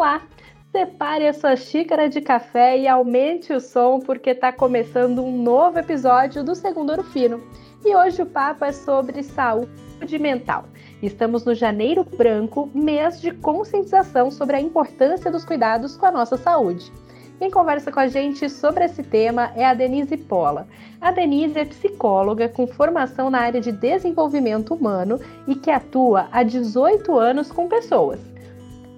lá, separe a sua xícara de café e aumente o som, porque está começando um novo episódio do Segundo Ouro Fino. E hoje o papo é sobre saúde mental. Estamos no Janeiro Branco, mês de conscientização sobre a importância dos cuidados com a nossa saúde. Quem conversa com a gente sobre esse tema é a Denise Pola. A Denise é psicóloga com formação na área de desenvolvimento humano e que atua há 18 anos com pessoas.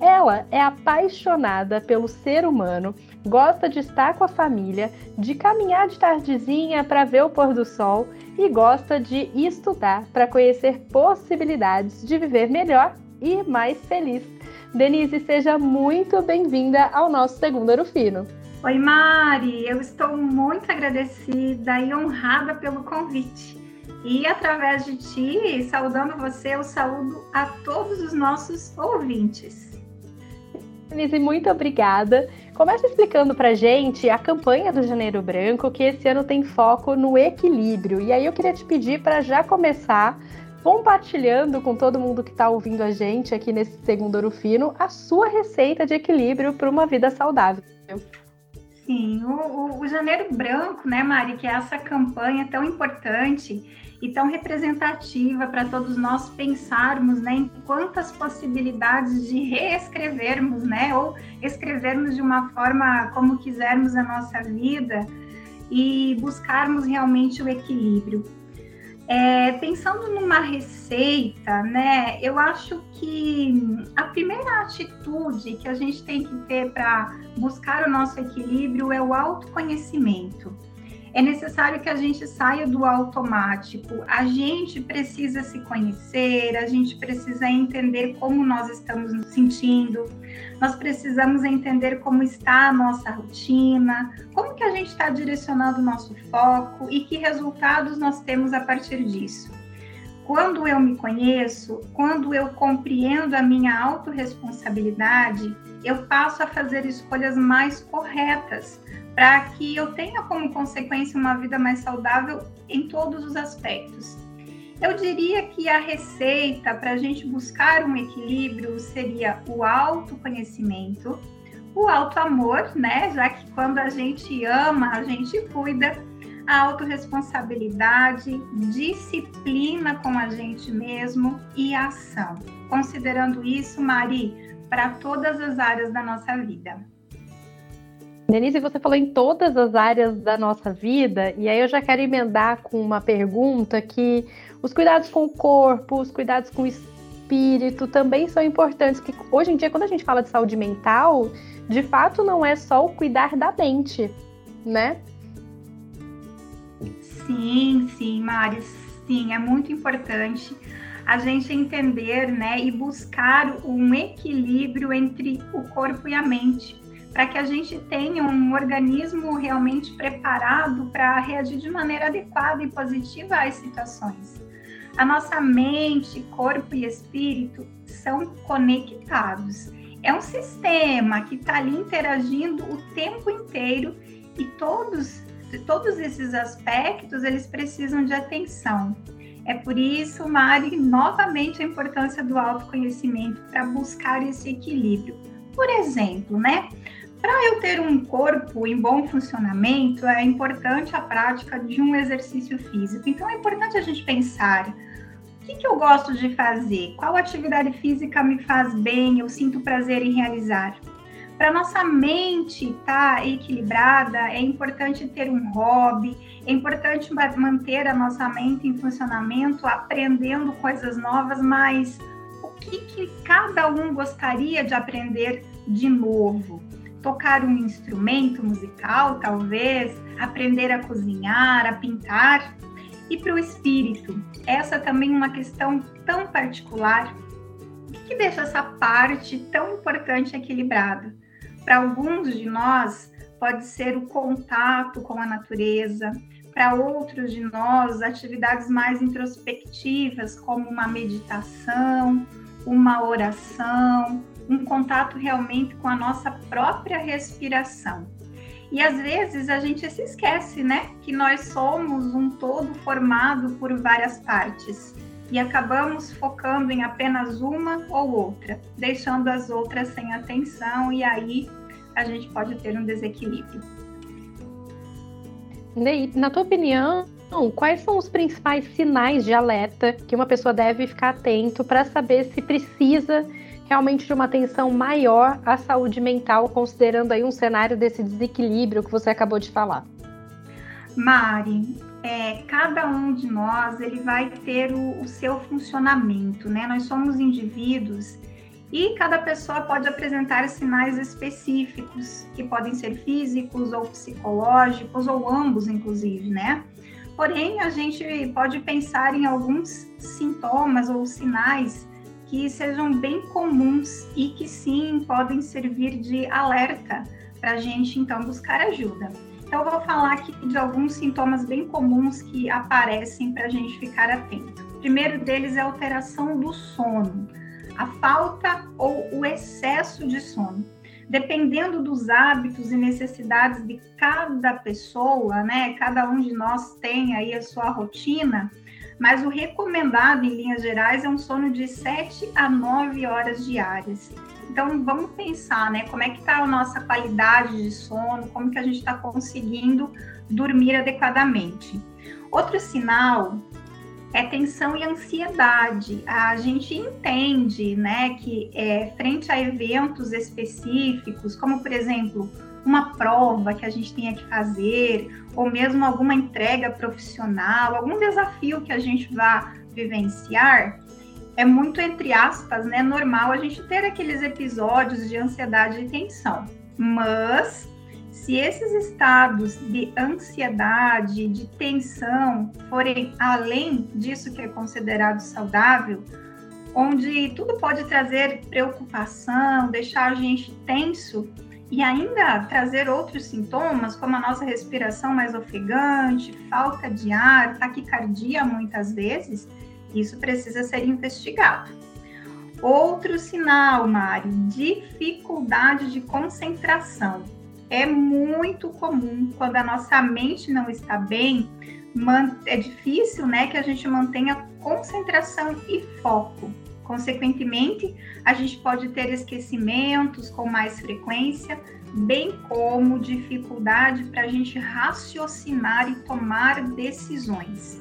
Ela é apaixonada pelo ser humano, gosta de estar com a família, de caminhar de tardezinha para ver o pôr do sol e gosta de estudar para conhecer possibilidades de viver melhor e mais feliz. Denise, seja muito bem-vinda ao nosso segundo Ouro Fino. Oi, Mari, eu estou muito agradecida e honrada pelo convite. E através de ti, saudando você, eu saúdo a todos os nossos ouvintes. Denise, muito obrigada. Começa explicando para gente a campanha do Janeiro Branco, que esse ano tem foco no equilíbrio. E aí eu queria te pedir para já começar compartilhando com todo mundo que está ouvindo a gente aqui nesse segundo Ouro Fino a sua receita de equilíbrio para uma vida saudável. Sim, o, o, o, Janeiro Branco, né, Mari, que é essa campanha tão importante e tão representativa para todos nós pensarmos né, em quantas possibilidades de reescrevermos, né, ou escrevermos de uma forma como quisermos a nossa vida e buscarmos realmente o equilíbrio. É, pensando numa receita, né, eu acho que a primeira atitude que a gente tem que ter para buscar o nosso equilíbrio é o autoconhecimento é necessário que a gente saia do automático. A gente precisa se conhecer, a gente precisa entender como nós estamos nos sentindo, nós precisamos entender como está a nossa rotina, como que a gente está direcionando o nosso foco e que resultados nós temos a partir disso. Quando eu me conheço, quando eu compreendo a minha autorresponsabilidade, eu passo a fazer escolhas mais corretas para que eu tenha como consequência uma vida mais saudável em todos os aspectos. Eu diria que a receita para a gente buscar um equilíbrio seria o autoconhecimento, o auto-amor, né? Já que quando a gente ama, a gente cuida, a autorresponsabilidade, disciplina com a gente mesmo e ação. Considerando isso, Mari, para todas as áreas da nossa vida. Denise, você falou em todas as áreas da nossa vida, e aí eu já quero emendar com uma pergunta que os cuidados com o corpo, os cuidados com o espírito também são importantes, que hoje em dia, quando a gente fala de saúde mental, de fato não é só o cuidar da mente, né? Sim, sim, Mari, sim, é muito importante a gente entender, né, e buscar um equilíbrio entre o corpo e a mente para que a gente tenha um organismo realmente preparado para reagir de maneira adequada e positiva às situações. A nossa mente, corpo e espírito são conectados. É um sistema que está ali interagindo o tempo inteiro e todos, todos esses aspectos eles precisam de atenção. É por isso, Mari, novamente a importância do autoconhecimento para buscar esse equilíbrio. Por exemplo, né? Para eu ter um corpo em bom funcionamento, é importante a prática de um exercício físico. Então, é importante a gente pensar o que, que eu gosto de fazer, qual atividade física me faz bem, eu sinto prazer em realizar. Para nossa mente estar tá equilibrada, é importante ter um hobby, é importante manter a nossa mente em funcionamento, aprendendo coisas novas, mas o que, que cada um gostaria de aprender de novo? tocar um instrumento musical, talvez, aprender a cozinhar, a pintar. E para o espírito, essa também é uma questão tão particular. O que, que deixa essa parte tão importante equilibrada? Para alguns de nós, pode ser o contato com a natureza, para outros de nós, atividades mais introspectivas, como uma meditação, uma oração, um contato realmente com a nossa própria respiração. E às vezes a gente se esquece, né, que nós somos um todo formado por várias partes. E acabamos focando em apenas uma ou outra, deixando as outras sem atenção e aí a gente pode ter um desequilíbrio. Na tua opinião, quais são os principais sinais de alerta que uma pessoa deve ficar atento para saber se precisa realmente de uma atenção maior à saúde mental, considerando aí um cenário desse desequilíbrio que você acabou de falar? Mari, é, cada um de nós ele vai ter o, o seu funcionamento, né? Nós somos indivíduos e cada pessoa pode apresentar sinais específicos, que podem ser físicos ou psicológicos, ou ambos, inclusive, né? Porém, a gente pode pensar em alguns sintomas ou sinais que sejam bem comuns e que sim podem servir de alerta para a gente então buscar ajuda. Então, eu vou falar aqui de alguns sintomas bem comuns que aparecem para a gente ficar atento. O primeiro deles é a alteração do sono, a falta ou o excesso de sono. Dependendo dos hábitos e necessidades de cada pessoa, né? Cada um de nós tem aí a sua rotina, mas o recomendado, em linhas gerais, é um sono de 7 a 9 horas diárias. Então, vamos pensar, né? Como é que está a nossa qualidade de sono, como que a gente está conseguindo dormir adequadamente. Outro sinal é tensão e ansiedade. A gente entende, né, que é, frente a eventos específicos, como por exemplo uma prova que a gente tenha que fazer, ou mesmo alguma entrega profissional, algum desafio que a gente vá vivenciar, é muito, entre aspas, né, normal a gente ter aqueles episódios de ansiedade e tensão. Mas, se esses estados de ansiedade, de tensão, forem além disso que é considerado saudável, onde tudo pode trazer preocupação, deixar a gente tenso e ainda trazer outros sintomas, como a nossa respiração mais ofegante, falta de ar, taquicardia muitas vezes, isso precisa ser investigado. Outro sinal, Mari, dificuldade de concentração. É muito comum quando a nossa mente não está bem, é difícil, né, que a gente mantenha concentração e foco. Consequentemente, a gente pode ter esquecimentos com mais frequência, bem como dificuldade para a gente raciocinar e tomar decisões.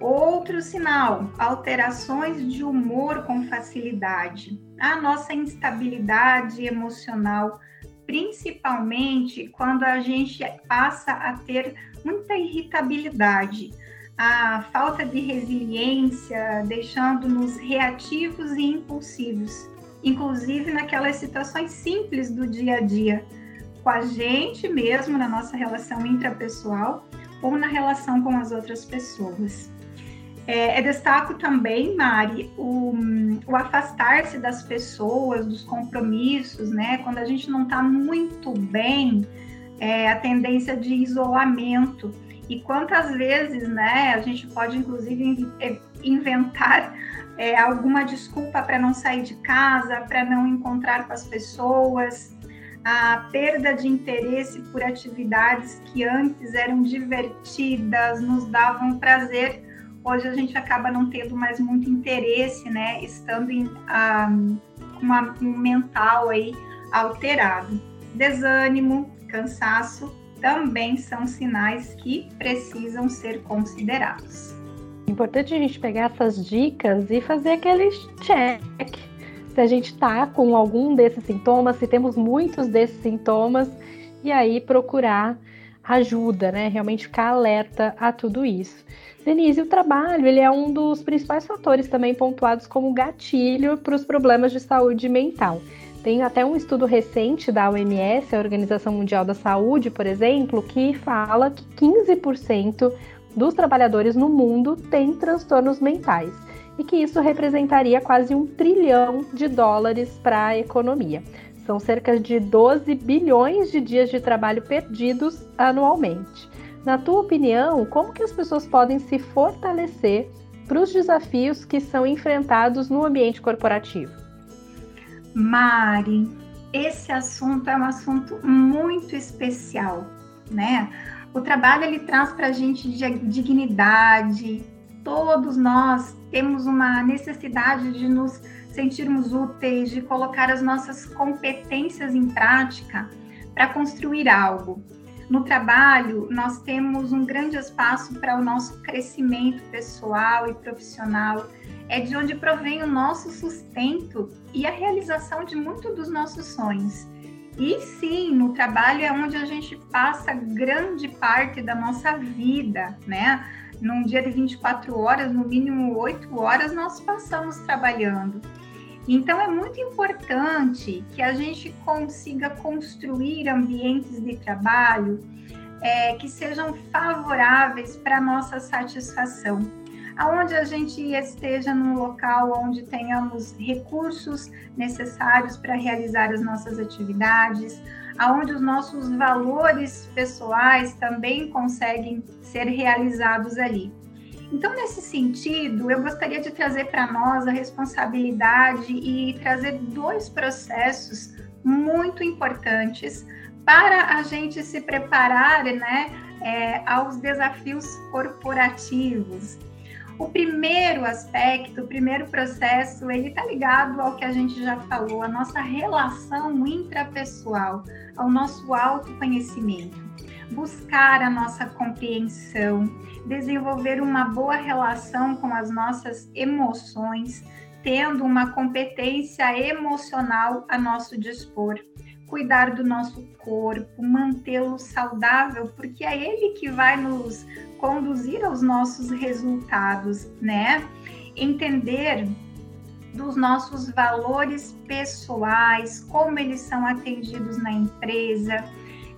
Outro sinal, alterações de humor com facilidade. A nossa instabilidade emocional, principalmente quando a gente passa a ter muita irritabilidade, a falta de resiliência, deixando-nos reativos e impulsivos, inclusive naquelas situações simples do dia a dia, com a gente mesmo, na nossa relação intrapessoal ou na relação com as outras pessoas. É, destaco também, Mari, o, o afastar-se das pessoas, dos compromissos, né? Quando a gente não está muito bem, é, a tendência de isolamento. E quantas vezes, né, a gente pode inclusive é, inventar é, alguma desculpa para não sair de casa, para não encontrar com as pessoas, a perda de interesse por atividades que antes eram divertidas, nos davam prazer, hoje a gente acaba não tendo mais muito interesse, né? Estando em um, uma, um mental aí alterado. Desânimo, cansaço também são sinais que precisam ser considerados. Importante a gente pegar essas dicas e fazer aquele check. Se a gente está com algum desses sintomas, se temos muitos desses sintomas, e aí procurar ajuda, né? Realmente ficar alerta a tudo isso. Denise, o trabalho ele é um dos principais fatores também pontuados como gatilho para os problemas de saúde mental. Tem até um estudo recente da OMS, a Organização Mundial da Saúde, por exemplo, que fala que 15% dos trabalhadores no mundo têm transtornos mentais e que isso representaria quase um trilhão de dólares para a economia. São cerca de 12 bilhões de dias de trabalho perdidos anualmente. Na tua opinião, como que as pessoas podem se fortalecer para os desafios que são enfrentados no ambiente corporativo? Mari, esse assunto é um assunto muito especial, né? O trabalho ele traz para a gente dignidade, todos nós temos uma necessidade de nos sentirmos úteis, de colocar as nossas competências em prática para construir algo. No trabalho, nós temos um grande espaço para o nosso crescimento pessoal e profissional. É de onde provém o nosso sustento e a realização de muitos dos nossos sonhos. E sim, no trabalho é onde a gente passa grande parte da nossa vida, né? Num dia de 24 horas, no mínimo 8 horas, nós passamos trabalhando. Então, é muito importante que a gente consiga construir ambientes de trabalho é, que sejam favoráveis para a nossa satisfação. Aonde a gente esteja num local onde tenhamos recursos necessários para realizar as nossas atividades, aonde os nossos valores pessoais também conseguem ser realizados ali. Então, nesse sentido, eu gostaria de trazer para nós a responsabilidade e trazer dois processos muito importantes para a gente se preparar né, é, aos desafios corporativos. O primeiro aspecto, o primeiro processo, ele está ligado ao que a gente já falou, a nossa relação intrapessoal, ao nosso autoconhecimento buscar a nossa compreensão, desenvolver uma boa relação com as nossas emoções, tendo uma competência emocional a nosso dispor, cuidar do nosso corpo, mantê-lo saudável, porque é ele que vai nos conduzir aos nossos resultados, né? Entender dos nossos valores pessoais, como eles são atendidos na empresa,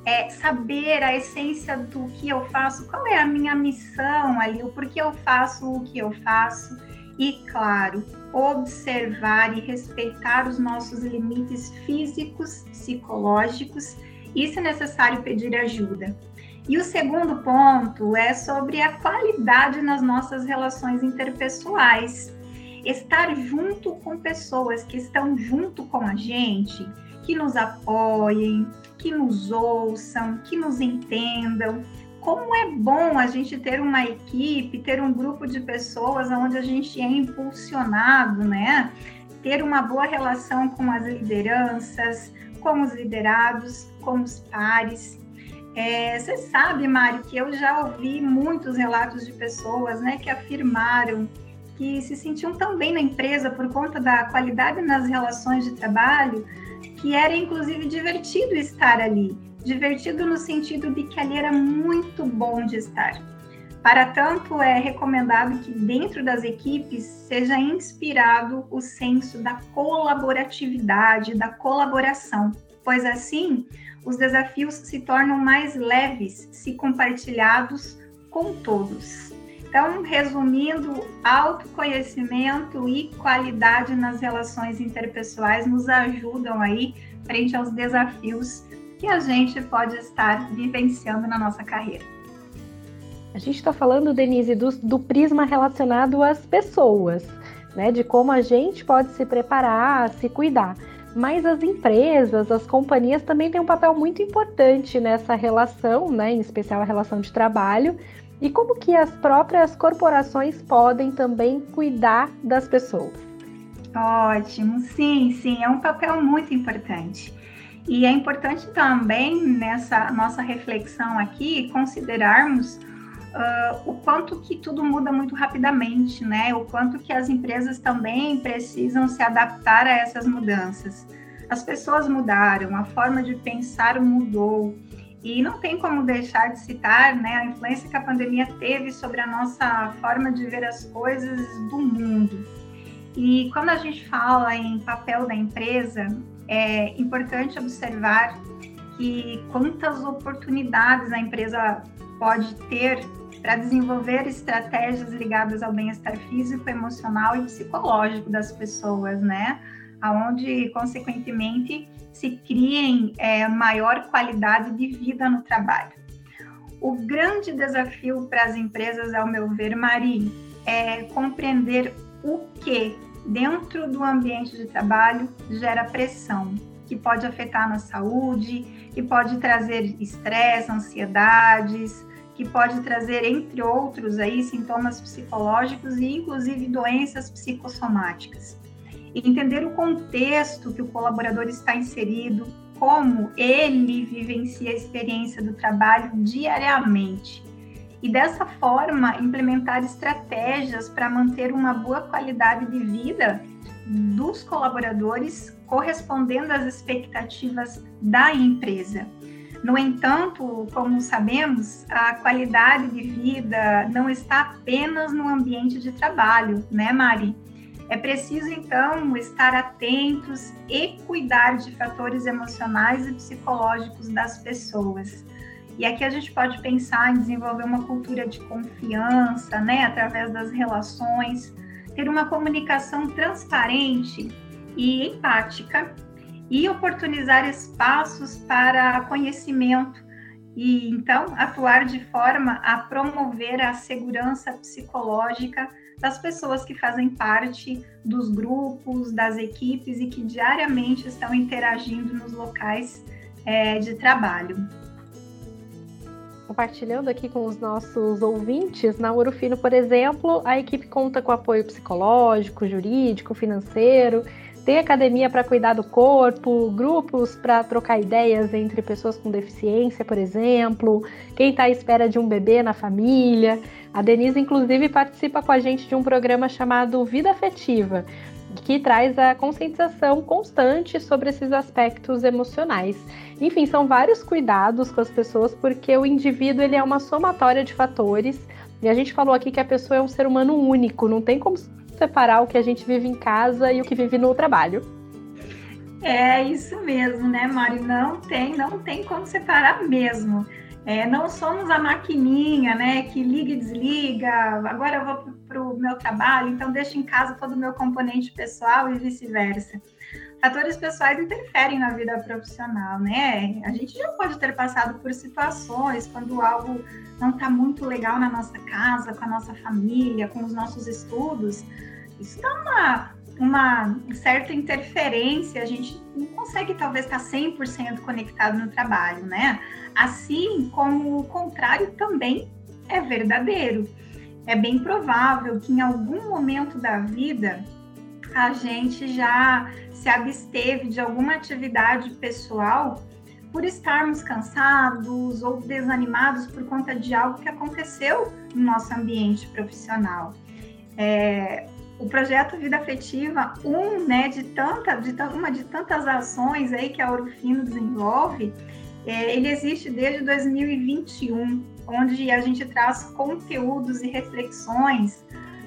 é, saber a essência do que eu faço, qual é a minha missão ali, o porquê eu faço o que eu faço. E, claro, observar e respeitar os nossos limites físicos, psicológicos, e, se necessário, pedir ajuda. E o segundo ponto é sobre a qualidade nas nossas relações interpessoais. Estar junto com pessoas que estão junto com a gente, que nos apoiem, que nos ouçam, que nos entendam. Como é bom a gente ter uma equipe, ter um grupo de pessoas onde a gente é impulsionado, né? Ter uma boa relação com as lideranças, com os liderados, com os pares. É, você sabe, Mari, que eu já ouvi muitos relatos de pessoas né, que afirmaram que se sentiam tão bem na empresa por conta da qualidade nas relações de trabalho, que era inclusive divertido estar ali. Divertido no sentido de que ali era muito bom de estar. Para tanto, é recomendado que dentro das equipes seja inspirado o senso da colaboratividade, da colaboração, pois assim os desafios se tornam mais leves se compartilhados com todos. Então, resumindo, autoconhecimento e qualidade nas relações interpessoais nos ajudam aí frente aos desafios que a gente pode estar vivenciando na nossa carreira. A gente está falando, Denise, do, do, prisma relacionado às pessoas, né? De como a gente pode se preparar, se cuidar. Mas as empresas, as companhias também têm um papel muito importante nessa relação, né? Em especial a relação de trabalho, e como que as próprias corporações podem também cuidar das pessoas? Ótimo, sim, sim, é um papel muito importante. E é importante também nessa nossa reflexão aqui considerarmos uh, o quanto que tudo muda muito rapidamente, né? O quanto que as empresas também precisam se adaptar a essas mudanças. As pessoas mudaram, a forma de pensar mudou. E não tem como deixar de citar né, a influência que a pandemia teve sobre a nossa forma de ver as coisas do mundo. E quando a gente fala em papel da empresa, é importante observar que quantas oportunidades a empresa pode ter para desenvolver estratégias ligadas ao bem-estar físico, emocional e psicológico das pessoas, né? Aonde, consequentemente, se criem é, maior qualidade de vida no trabalho. O grande desafio para as empresas, ao meu ver, Mari, é compreender o que dentro do ambiente de trabalho gera pressão, que pode afetar na saúde, que pode trazer estresse, ansiedades, que pode trazer, entre outros, aí, sintomas psicológicos e, inclusive, doenças psicossomáticas. Entender o contexto que o colaborador está inserido, como ele vivencia a experiência do trabalho diariamente. E dessa forma, implementar estratégias para manter uma boa qualidade de vida dos colaboradores correspondendo às expectativas da empresa. No entanto, como sabemos, a qualidade de vida não está apenas no ambiente de trabalho, né, Mari? É preciso, então, estar atentos e cuidar de fatores emocionais e psicológicos das pessoas. E aqui a gente pode pensar em desenvolver uma cultura de confiança, né, através das relações, ter uma comunicação transparente e empática e oportunizar espaços para conhecimento e então atuar de forma a promover a segurança psicológica das pessoas que fazem parte dos grupos, das equipes e que diariamente estão interagindo nos locais é, de trabalho. Compartilhando aqui com os nossos ouvintes, na Urufino, por exemplo, a equipe conta com apoio psicológico, jurídico, financeiro tem academia para cuidar do corpo, grupos para trocar ideias entre pessoas com deficiência, por exemplo, quem está à espera de um bebê na família. A Denise, inclusive, participa com a gente de um programa chamado Vida Afetiva, que traz a conscientização constante sobre esses aspectos emocionais. Enfim, são vários cuidados com as pessoas, porque o indivíduo ele é uma somatória de fatores. E a gente falou aqui que a pessoa é um ser humano único, não tem como separar o que a gente vive em casa e o que vive no trabalho. É isso mesmo, né, Mari? Não tem, não tem como separar mesmo. É, não somos a maquininha, né, que liga e desliga. Agora eu vou para o meu trabalho, então deixo em casa todo o meu componente pessoal e vice-versa. Fatores pessoais interferem na vida profissional, né? A gente já pode ter passado por situações quando algo não está muito legal na nossa casa, com a nossa família, com os nossos estudos isso dá uma, uma certa interferência, a gente não consegue talvez estar 100% conectado no trabalho, né? Assim como o contrário também é verdadeiro. É bem provável que em algum momento da vida a gente já se absteve de alguma atividade pessoal por estarmos cansados ou desanimados por conta de algo que aconteceu no nosso ambiente profissional. É, o projeto Vida Afetiva, um, né, de tanta, de uma de tantas ações aí que a Orofino desenvolve, é, ele existe desde 2021, onde a gente traz conteúdos e reflexões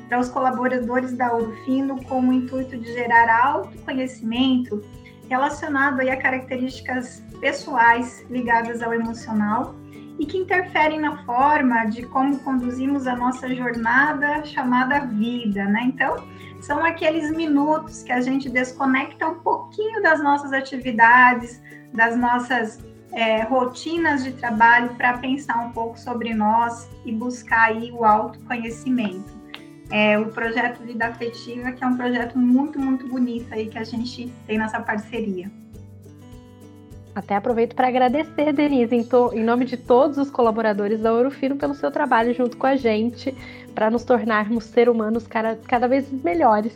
para os colaboradores da Orofino com o intuito de gerar autoconhecimento relacionado aí a características pessoais ligadas ao emocional e que interferem na forma de como conduzimos a nossa jornada chamada vida, né? Então, são aqueles minutos que a gente desconecta um pouquinho das nossas atividades, das nossas é, rotinas de trabalho para pensar um pouco sobre nós e buscar aí o autoconhecimento. É, o projeto Vida Afetiva, que é um projeto muito, muito bonito aí que a gente tem nessa parceria. Até aproveito para agradecer, Denise, em, to, em, nome de todos os colaboradores da Orofino, pelo seu trabalho junto com a gente, para nos tornarmos ser humanos cada, cada vez melhores.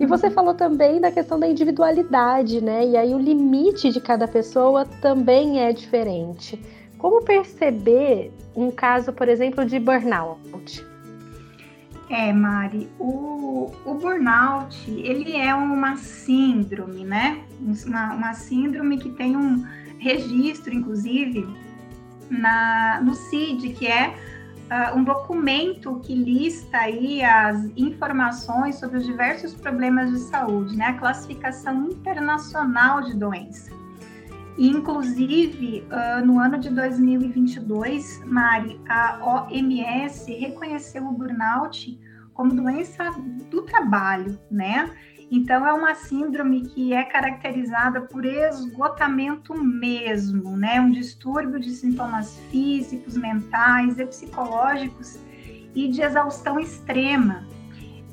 E você uhum. falou também da questão da individualidade, né? E aí o limite de cada pessoa também é diferente. Como perceber um caso, por exemplo, de burnout? É, Mari, o, o burnout, ele é uma síndrome, né? Uma, uma síndrome que tem um registro, inclusive, na, no CID, que é uh, um documento que lista aí as informações sobre os diversos problemas de saúde, né? A classificação internacional de doença. Inclusive, uh, no ano de 2022, Mari, a OMS reconheceu o burnout como doença do trabalho, né? Então, é uma síndrome que é caracterizada por esgotamento mesmo, né? Um distúrbio de sintomas físicos, mentais e psicológicos e de exaustão extrema.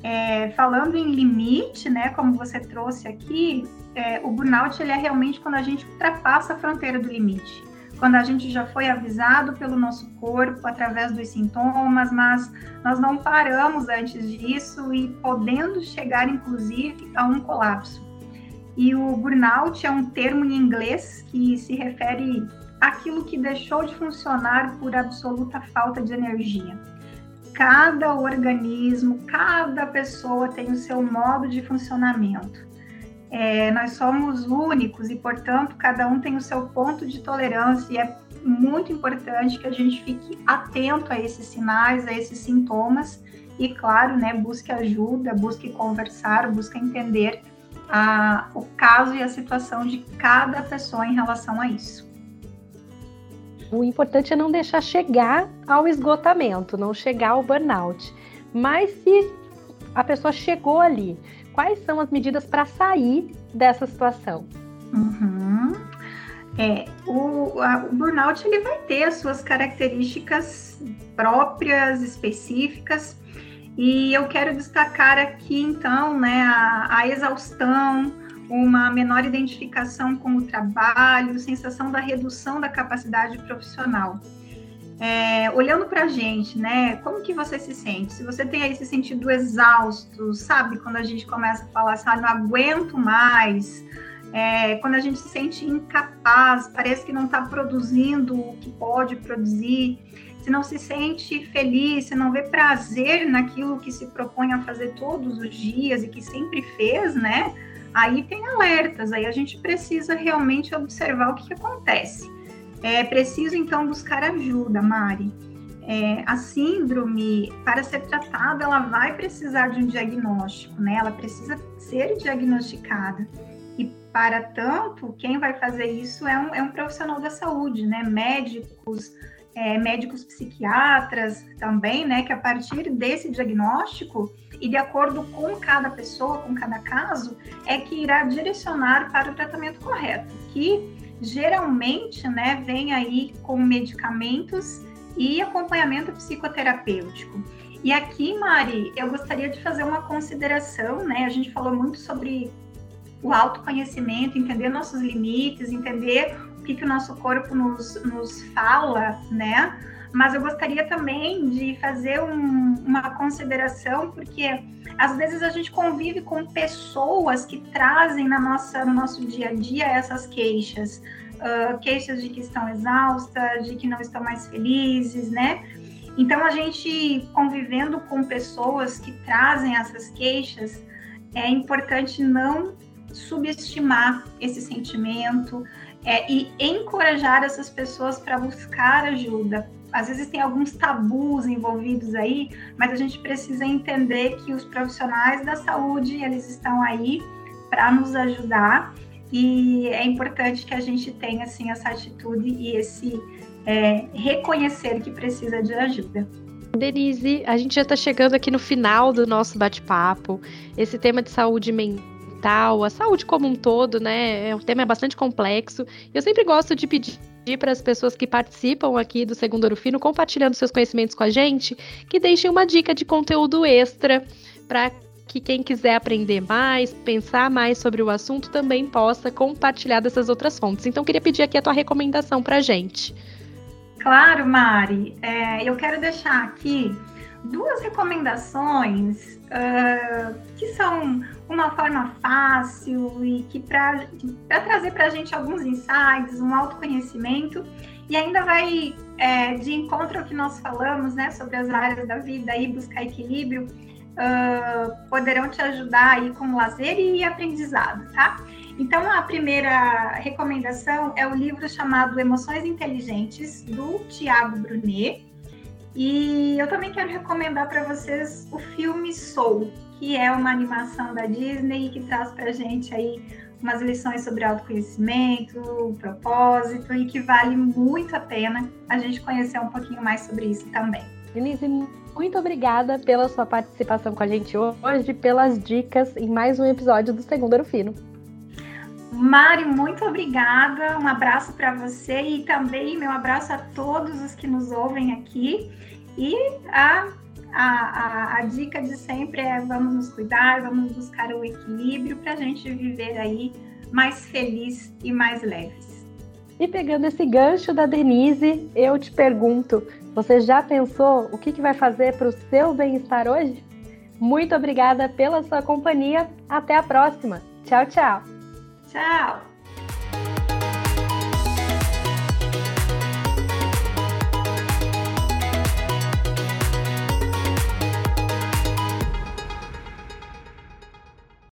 É, falando em limite, né, como você trouxe aqui, é, o burnout ele é realmente quando a gente ultrapassa a fronteira do limite. quando a gente já foi avisado pelo nosso corpo através dos sintomas, mas nós não paramos antes disso e podendo chegar, inclusive, a um colapso. E o burnout é um termo em inglês que se refere àquilo que deixou de funcionar por absoluta falta de energia. Cada organismo, cada pessoa tem o seu modo de funcionamento. É, nós somos únicos e, portanto, cada um tem o seu ponto de tolerância e é muito importante que a gente fique atento a esses sinais, a esses sintomas e, claro, né, busque ajuda, busque conversar, busque entender a, o caso e a situação de cada pessoa em relação a isso. O importante é não deixar chegar ao esgotamento, não chegar ao burnout. Mas se a pessoa chegou ali, quais são as medidas para sair dessa situação? Uhum. É, o, a, o burnout ele vai ter as suas características próprias, específicas, e eu quero destacar aqui então né, a, a exaustão, uma menor identificação com o trabalho, sensação da redução da capacidade profissional. É, olhando para a gente, né? Como que você se sente? Se você tem aí se sentido exausto, sabe? Quando a gente começa a falar assim, não aguento mais, é, quando a gente se sente incapaz, parece que não está produzindo o que pode produzir, se não se sente feliz, se não vê prazer naquilo que se propõe a fazer todos os dias e que sempre fez, né? Aí tem alertas, aí a gente precisa realmente observar o que, que acontece. É preciso então buscar ajuda, Mari. É, a síndrome, para ser tratada, ela vai precisar de um diagnóstico, né? Ela precisa ser diagnosticada. E para tanto, quem vai fazer isso é um, é um profissional da saúde, né? Médicos, é, médicos psiquiatras também, né? Que a partir desse diagnóstico e de acordo com cada pessoa, com cada caso, é que irá direcionar para o tratamento correto, que geralmente, né, vem aí com medicamentos e acompanhamento psicoterapêutico. E aqui, Mari, eu gostaria de fazer uma consideração, né? A gente falou muito sobre o autoconhecimento, entender nossos limites, entender que, que o nosso corpo nos, nos fala, né? Mas eu gostaria também de fazer um, uma consideração, porque às vezes a gente convive com pessoas que trazem na nossa, no nosso dia a dia essas queixas. Uh, queixas de que estão exaustas, de que não estão mais felizes, né? Então, a gente convivendo com pessoas que trazem essas queixas, é importante não subestimar esse sentimento é, e encorajar essas pessoas para buscar ajuda, às vezes tem alguns tabus envolvidos aí, mas a gente precisa entender que os profissionais da saúde, eles estão aí para nos ajudar e é importante que a gente tenha assim essa atitude e esse é, reconhecer que precisa de ajuda. Denise, a gente já está chegando aqui no final do nosso bate-papo. Esse tema de saúde mental, a saúde como um todo, né? É um tema bastante complexo. Eu sempre gosto de pedir pedir para as pessoas que participam aqui do Segundo Ouro Fino, compartilhando seus conhecimentos com a gente, que deixem uma dica de conteúdo extra para que quem quiser aprender mais, pensar mais sobre o assunto, também possa compartilhar dessas outras fontes. Então, queria pedir aqui a tua recomendação para a gente. Claro, Mari. É, eu quero deixar aqui duas recomendações uh, que são uma forma fácil e que para trazer para a gente alguns insights, um autoconhecimento e ainda vai é, de encontro ao que nós falamos, né, sobre as áreas da vida e buscar equilíbrio, uh, poderão te ajudar aí com lazer e aprendizado, tá? Então, a primeira recomendação é o livro chamado Emoções Inteligentes, do Tiago Brunet. E eu também quero recomendar para vocês o filme Soul, que é uma animação da Disney que traz para gente aí umas lições sobre autoconhecimento, propósito e que vale muito a pena a gente conhecer um pouquinho mais sobre isso também. Denise, muito obrigada pela sua participação com a gente hoje, pelas dicas em mais um episódio do Segundo Fino. Mari, muito obrigada. Um abraço para você e também meu abraço a todos os que nos ouvem aqui. E a a, a, a, dica de sempre é vamos nos cuidar, vamos buscar o equilíbrio para a gente viver aí mais feliz e mais leves. E pegando esse gancho da Denise, eu te pergunto: você já pensou o que, que vai fazer para o seu bem-estar hoje? Muito obrigada pela sua companhia. Até a próxima. Tchau, tchau. Tchau.